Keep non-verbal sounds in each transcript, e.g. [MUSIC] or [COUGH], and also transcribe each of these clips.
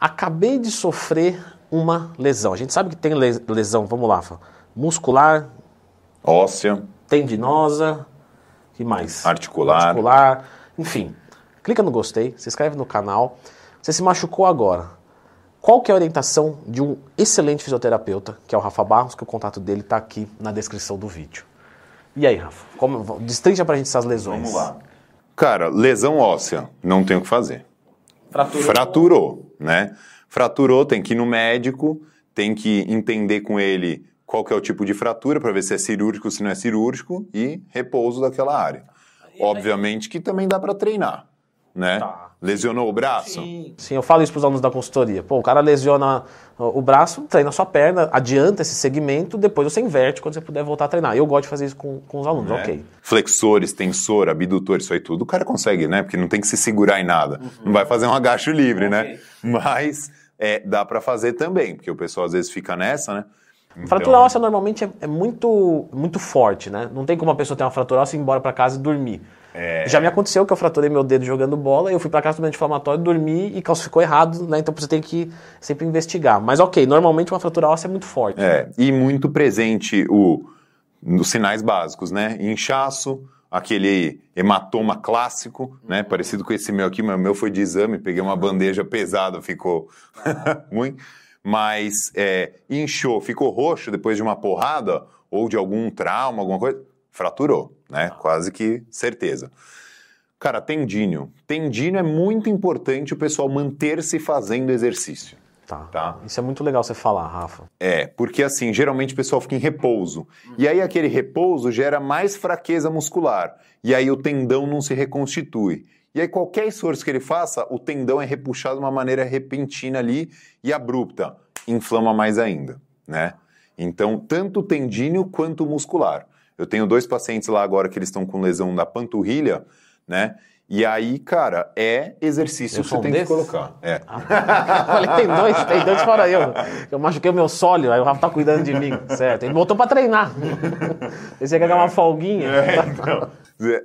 Acabei de sofrer uma lesão. A gente sabe que tem les- lesão, vamos lá, muscular, Óssea, tendinosa, que mais? Articular. Articular, enfim. Clica no gostei, se inscreve no canal. Você se machucou agora. Qual que é a orientação de um excelente fisioterapeuta, que é o Rafa Barros, que o contato dele está aqui na descrição do vídeo. E aí, Rafa? Como, destrincha pra gente essas lesões. Cara, lesão óssea, não tem o que fazer. Fraturou. Fraturou, né? Fraturou, tem que ir no médico, tem que entender com ele qual que é o tipo de fratura para ver se é cirúrgico, se não é cirúrgico e repouso daquela área. Obviamente que também dá para treinar, né? Tá. Lesionou o braço? Sim, eu falo isso para os alunos da consultoria. Pô, o cara lesiona o braço, treina a sua perna, adianta esse segmento, depois você inverte quando você puder voltar a treinar. Eu gosto de fazer isso com, com os alunos, né? ok. Flexores, tensor, abdutor, isso aí tudo o cara consegue, né? Porque não tem que se segurar em nada. Uhum. Não vai fazer um agacho livre, né? Mas é, dá para fazer também, porque o pessoal às vezes fica nessa, né? Fratura óssea normalmente é, é muito, muito forte, né? Não tem como uma pessoa ter uma fratura óssea e ir embora para casa e dormir. É. Já me aconteceu que eu fraturei meu dedo jogando bola, eu fui para casa tomando anti-inflamatório, dormi e calcificou errado, né? Então você tem que sempre investigar. Mas ok, normalmente uma fratura óssea é muito forte. É, e muito presente o, nos sinais básicos, né? Inchaço, aquele hematoma clássico, né? Parecido com esse meu aqui, mas o meu foi de exame, peguei uma bandeja pesada, ficou [LAUGHS] ruim. Mas é, inchou, ficou roxo depois de uma porrada ou de algum trauma, alguma coisa, fraturou, né? Quase que certeza. Cara, tendínio. Tendínio é muito importante o pessoal manter-se fazendo exercício. Tá. Tá. Isso é muito legal você falar, Rafa. É, porque assim, geralmente o pessoal fica em repouso. E aí aquele repouso gera mais fraqueza muscular. E aí o tendão não se reconstitui. E aí qualquer esforço que ele faça, o tendão é repuxado de uma maneira repentina ali e abrupta. Inflama mais ainda, né? Então, tanto o tendíneo quanto o muscular. Eu tenho dois pacientes lá agora que eles estão com lesão da panturrilha, né? E aí, cara, é exercício que você um tem que colocar. É. Eu falei, tem dois, tem dois fora eu. Eu machuquei o meu sólio, aí o Rafa tá cuidando de mim, certo? Ele voltou pra treinar. Esse quer dar uma folguinha.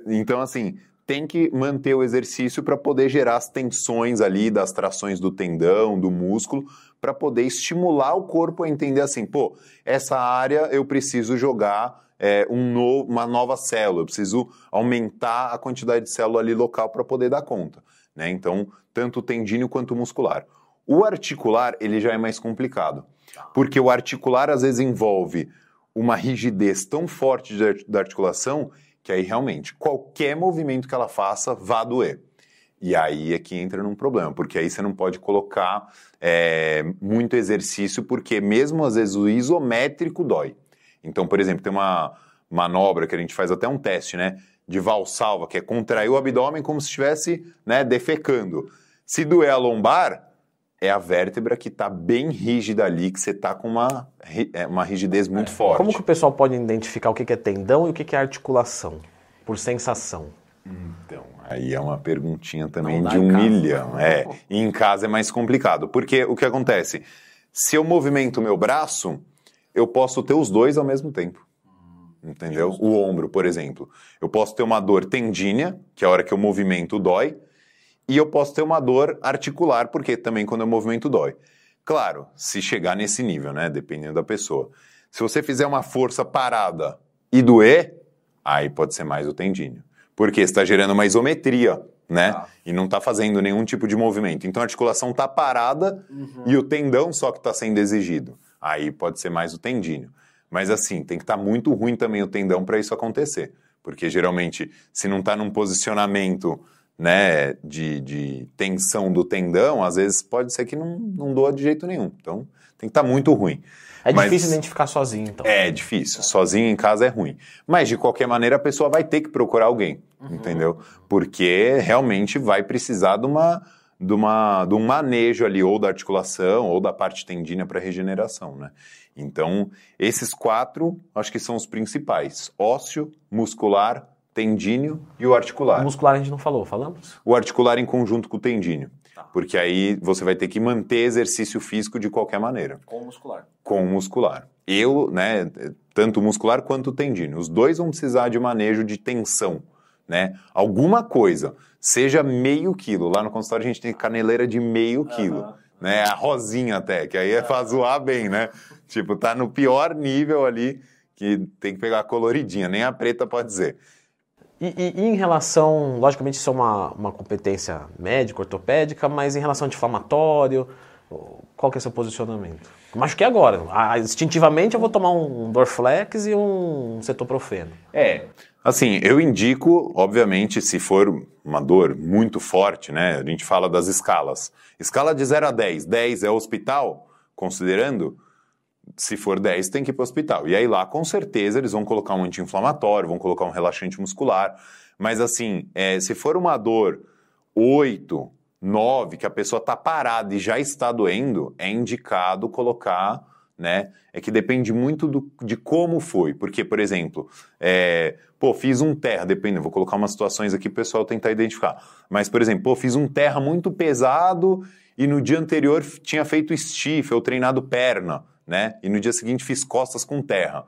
Então, assim, tem que manter o exercício para poder gerar as tensões ali das trações do tendão, do músculo, para poder estimular o corpo a entender assim, pô, essa área eu preciso jogar é, um no- uma nova célula, eu preciso aumentar a quantidade de célula ali local para poder dar conta. Né? Então, tanto tendíneo quanto muscular. O articular, ele já é mais complicado, porque o articular às vezes envolve uma rigidez tão forte da articulação que aí realmente qualquer movimento que ela faça vá doer. E aí é que entra num problema, porque aí você não pode colocar é, muito exercício, porque mesmo às vezes o isométrico dói. Então, por exemplo, tem uma manobra que a gente faz até um teste, né? De valsalva, que é contrair o abdômen como se estivesse né, defecando. Se doer a lombar, é a vértebra que está bem rígida ali, que você está com uma, é, uma rigidez muito forte. Como que o pessoal pode identificar o que é tendão e o que é articulação? Por sensação. Então, aí é uma perguntinha também de um milhão. É, e [LAUGHS] em casa é mais complicado. Porque o que acontece? Se eu movimento o meu braço, eu posso ter os dois ao mesmo tempo. Entendeu? O ombro, por exemplo. Eu posso ter uma dor tendínea, que é a hora que eu movimento dói, e eu posso ter uma dor articular, porque também quando eu movimento dói. Claro, se chegar nesse nível, né? Dependendo da pessoa. Se você fizer uma força parada e doer, aí pode ser mais o tendíneo. Porque está gerando uma isometria, né? Tá. E não está fazendo nenhum tipo de movimento. Então a articulação está parada e o tendão só que está sendo exigido. Aí pode ser mais o tendíneo. Mas assim, tem que estar muito ruim também o tendão para isso acontecer. Porque geralmente, se não está num posicionamento né, de, de tensão do tendão, às vezes pode ser que não, não doa de jeito nenhum. Então tem que estar muito ruim. É Mas- difícil identificar sozinho, então. é difícil. Sozinho em casa é ruim. Mas, de qualquer maneira, a pessoa vai ter que procurar alguém, entendeu? Porque realmente vai precisar de, uma, de, uma, de um manejo ali, ou da articulação, ou da parte tendínea para regeneração, né? Então, esses quatro, acho que são os principais. Ósseo, muscular, tendíneo e o articular. O muscular a gente não falou, falamos? O articular em conjunto com o tendíneo. Porque aí você vai ter que manter exercício físico de qualquer maneira Com o muscular. com o muscular. Eu, né, tanto o muscular quanto o tendíneo. Os dois vão precisar de manejo de tensão, né? Alguma coisa, seja meio quilo. Lá no consultório a gente tem caneleira de meio quilo. né? A rosinha até, que aí é pra zoar bem, né? Tipo, tá no pior nível ali, que tem que pegar a coloridinha, nem a preta pode dizer. E, e, e, em relação, logicamente isso é uma, uma competência médica, ortopédica, mas em relação a anti-inflamatório, qual que é o seu posicionamento? Machuquei agora. Ah, instintivamente eu vou tomar um Dorflex e um cetoprofeno. É, assim, eu indico, obviamente, se for uma dor muito forte, né? A gente fala das escalas. Escala de 0 a 10. 10 é hospital, considerando, se for 10 tem que ir para o hospital. E aí lá, com certeza, eles vão colocar um anti-inflamatório, vão colocar um relaxante muscular. Mas assim, é, se for uma dor 8, 9, que a pessoa está parada e já está doendo, é indicado colocar, né? É que depende muito do, de como foi. Porque, por exemplo, é, pô, fiz um terra, depende, vou colocar umas situações aqui para o pessoal tentar identificar. Mas, por exemplo, pô, fiz um terra muito pesado e no dia anterior tinha feito stiff ou treinado perna, né? E no dia seguinte fiz costas com terra.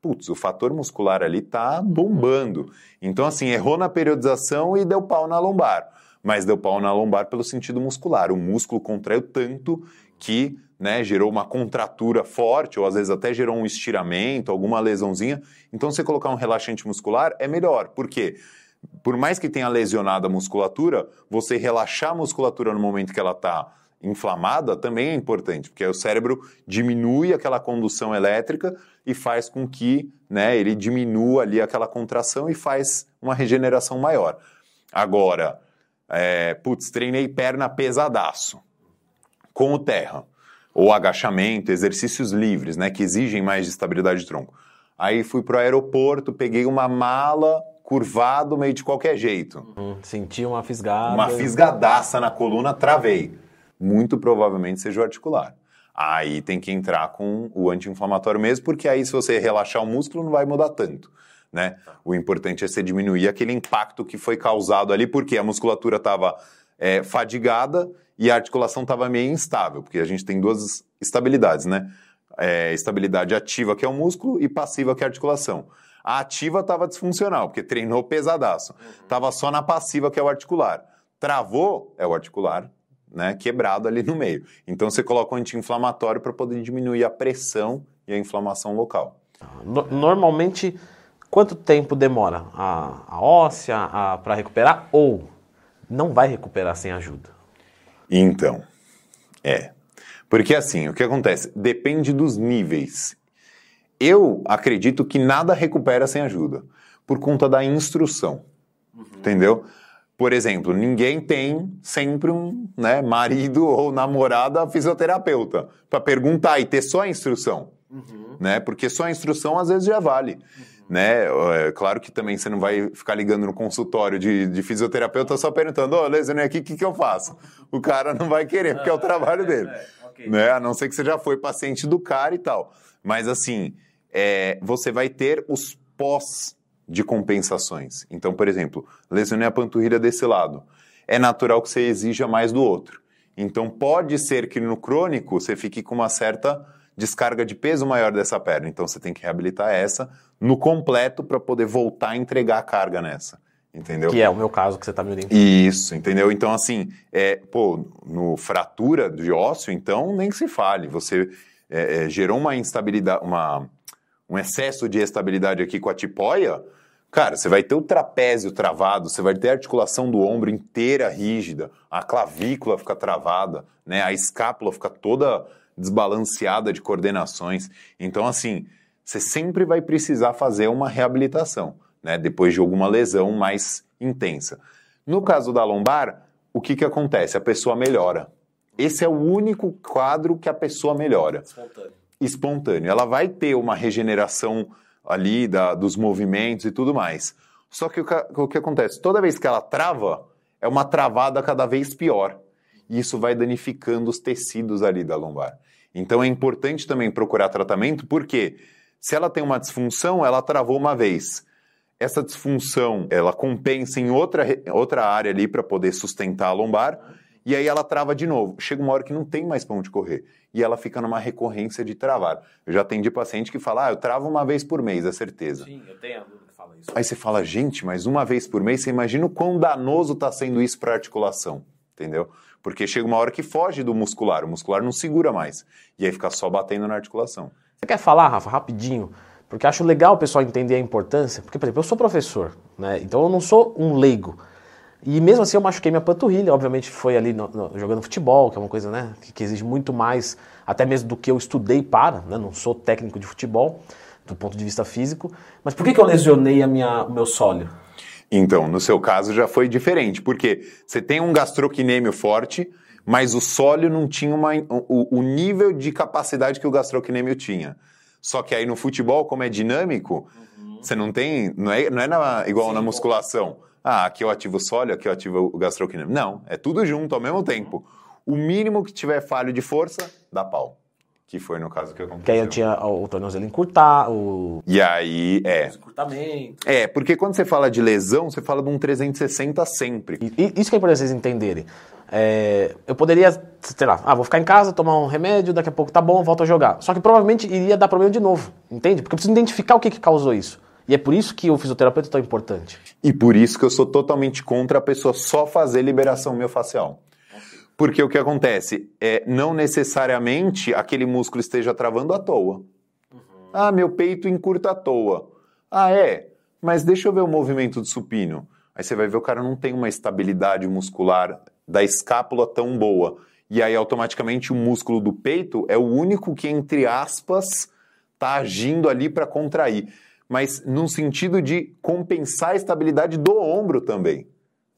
Putz, o fator muscular ali tá bombando. Então, assim, errou na periodização e deu pau na lombar mas deu pau na lombar pelo sentido muscular. O músculo contraiu tanto que né, gerou uma contratura forte, ou às vezes até gerou um estiramento, alguma lesãozinha. Então, você colocar um relaxante muscular é melhor. Por quê? Por mais que tenha lesionado a musculatura, você relaxar a musculatura no momento que ela está inflamada também é importante, porque o cérebro diminui aquela condução elétrica e faz com que né, ele diminua ali aquela contração e faz uma regeneração maior. Agora, é, putz, treinei perna pesadaço com o terra, ou agachamento, exercícios livres, né, que exigem mais de estabilidade de tronco. Aí fui pro aeroporto, peguei uma mala curvado meio de qualquer jeito. Uhum, senti uma fisgada. Uma fisgadaça na coluna, travei. Muito provavelmente seja o articular. Aí tem que entrar com o anti-inflamatório mesmo, porque aí se você relaxar o músculo não vai mudar tanto né? O importante é você diminuir aquele impacto que foi causado ali, porque a musculatura estava é, fadigada e a articulação estava meio instável, porque a gente tem duas estabilidades, né? É, estabilidade ativa, que é o músculo, e passiva, que é a articulação. A ativa estava disfuncional, porque treinou pesadaço. Estava uhum. só na passiva, que é o articular. Travou, é o articular, né, quebrado ali no meio. Então você coloca um anti-inflamatório para poder diminuir a pressão e a inflamação local. Normalmente Quanto tempo demora a, a óssea para recuperar ou não vai recuperar sem ajuda? Então, é. Porque assim, o que acontece? Depende dos níveis. Eu acredito que nada recupera sem ajuda, por conta da instrução. Uhum. Entendeu? Por exemplo, ninguém tem sempre um né, marido ou namorada fisioterapeuta para perguntar e ter só a instrução. Uhum. Né? Porque só a instrução às vezes já vale. Uhum né? É, claro que também você não vai ficar ligando no consultório de, de fisioterapeuta só perguntando, ô, oh, lesionei aqui, o que, que eu faço? O cara não vai querer, porque é o trabalho dele. É, okay. né? A não ser que você já foi paciente do cara e tal. Mas assim, é, você vai ter os pós de compensações. Então, por exemplo, lesionei a panturrilha desse lado. É natural que você exija mais do outro. Então, pode ser que no crônico você fique com uma certa descarga de peso maior dessa perna. Então você tem que reabilitar essa no completo para poder voltar a entregar a carga nessa. Entendeu? Que é o meu caso que você está me orientando. Isso, entendeu? Então, assim, é, pô, no fratura de ósseo, então, nem se fale. Você é, é, gerou uma instabilidade, uma, um excesso de estabilidade aqui com a tipóia, cara, você vai ter o trapézio travado, você vai ter a articulação do ombro inteira rígida, a clavícula fica travada, né? A escápula fica toda desbalanceada de coordenações. Então, assim, você sempre vai precisar fazer uma reabilitação, né? Depois de alguma lesão mais intensa. No caso da lombar, o que, que acontece? A pessoa melhora. Esse é o único quadro que a pessoa melhora. Espontâneo. Espontâneo. Ela vai ter uma regeneração ali da, dos movimentos e tudo mais. Só que o, o que acontece? Toda vez que ela trava, é uma travada cada vez pior e isso vai danificando os tecidos ali da lombar. Então é importante também procurar tratamento, porque se ela tem uma disfunção, ela travou uma vez. Essa disfunção, ela compensa em outra, outra área ali para poder sustentar a lombar, e aí ela trava de novo. Chega uma hora que não tem mais para onde correr, e ela fica numa recorrência de travar. Eu já atendi paciente que fala, ah, eu travo uma vez por mês, é certeza. Sim, eu tenho aluno que fala isso. Aí você fala, gente, mas uma vez por mês, você imagina o quão danoso está sendo isso para a articulação, entendeu? Porque chega uma hora que foge do muscular, o muscular não segura mais. E aí fica só batendo na articulação. Você quer falar, Rafa, rapidinho? Porque acho legal o pessoal entender a importância. Porque, por exemplo, eu sou professor, né? Então eu não sou um leigo. E mesmo assim eu machuquei minha panturrilha, obviamente foi ali no, no, jogando futebol, que é uma coisa né, que, que, exige muito mais, até mesmo do que eu estudei para, né? não sou técnico de futebol, do ponto de vista físico. Mas por que, que eu lesionei a minha, o meu sólio? Então, no seu caso já foi diferente, porque você tem um gastrocnêmio forte, mas o sólio não tinha uma, o, o nível de capacidade que o gastrocnêmio tinha. Só que aí no futebol, como é dinâmico, uhum. você não tem. Não é, não é na, igual Sim, na musculação. Ah, aqui eu ativo o sólio, aqui eu ativo o gastrocnêmio. Não, é tudo junto ao mesmo tempo. O mínimo que tiver falho de força, dá pau. Que foi no caso que aconteceu. Que aí eu tinha o tornozelo encurtar, o... E aí, é... Encurtamento. É, porque quando você fala de lesão, você fala de um 360 sempre. E, isso que é importante vocês entenderem. É, eu poderia, sei lá, ah, vou ficar em casa, tomar um remédio, daqui a pouco tá bom, volto a jogar. Só que provavelmente iria dar problema de novo, entende? Porque eu preciso identificar o que, que causou isso. E é por isso que o fisioterapeuta é tão importante. E por isso que eu sou totalmente contra a pessoa só fazer liberação miofascial. Porque o que acontece é não necessariamente aquele músculo esteja travando à toa. Uhum. Ah, meu peito encurta à toa. Ah, é? Mas deixa eu ver o movimento do supino. Aí você vai ver o cara não tem uma estabilidade muscular da escápula tão boa. E aí automaticamente o músculo do peito é o único que, entre aspas, está agindo ali para contrair. Mas no sentido de compensar a estabilidade do ombro também.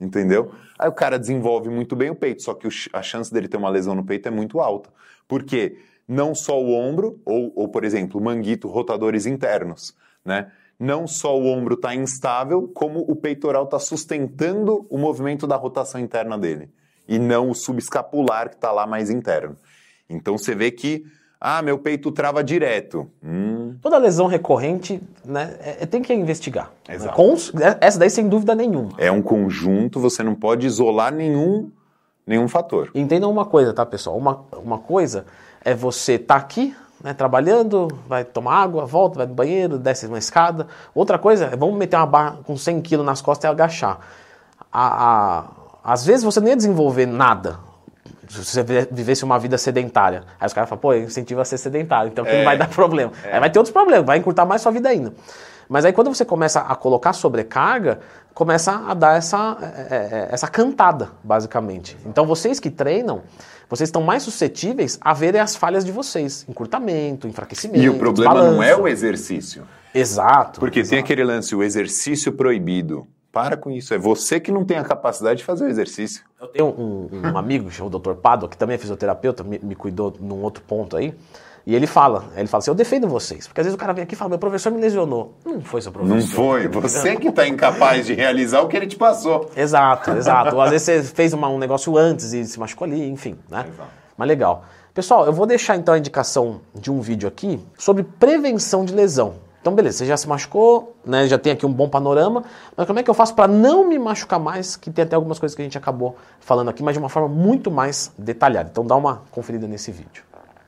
Entendeu? Aí o cara desenvolve muito bem o peito, só que a chance dele ter uma lesão no peito é muito alta. Porque não só o ombro, ou, ou por exemplo, manguito, rotadores internos, né? Não só o ombro está instável, como o peitoral está sustentando o movimento da rotação interna dele. E não o subescapular que está lá mais interno. Então você vê que ah, meu peito trava direto. Hum. Toda lesão recorrente, né, é, é tem que investigar. Exato. Com, é, essa daí sem dúvida nenhuma. É um conjunto, você não pode isolar nenhum, nenhum fator. Entendam uma coisa, tá, pessoal? Uma, uma coisa é você estar tá aqui, né, trabalhando, vai tomar água, volta, vai no banheiro, desce uma escada. Outra coisa é, vamos meter uma barra com 100 quilos nas costas e agachar. A, a, às vezes você nem ia desenvolver nada se você vivesse uma vida sedentária. Aí os caras falam, pô, incentiva a ser sedentário, então é, não vai dar problema. É. Aí vai ter outros problemas, vai encurtar mais sua vida ainda. Mas aí quando você começa a colocar sobrecarga, começa a dar essa, é, é, essa cantada, basicamente. Então vocês que treinam, vocês estão mais suscetíveis a verem as falhas de vocês. Encurtamento, enfraquecimento. E o problema não é o exercício. Exato. Porque exato. tem aquele lance, o exercício proibido. Para com isso. É você que não tem a capacidade de fazer o exercício. Eu tenho um, um amigo, o Dr. Pado, que também é fisioterapeuta, me, me, cuidou num outro ponto aí. E ele fala, ele fala assim, eu defendo vocês. Porque às vezes o cara vem aqui e fala, meu professor me lesionou. Não foi seu professor. Não foi. Você que está incapaz de realizar o que ele te passou. Exato, exato. Ou às vezes você fez uma, um negócio antes e se machucou ali, enfim, né? Exato. Mas legal. Pessoal, eu vou deixar então a indicação de um vídeo aqui sobre prevenção de lesão. Então, beleza, você já se machucou, né? Já tem aqui um bom panorama, mas como é que eu faço para não me machucar mais? Que tem até algumas coisas que a gente acabou falando aqui, mas de uma forma muito mais detalhada. Então, dá uma conferida nesse vídeo.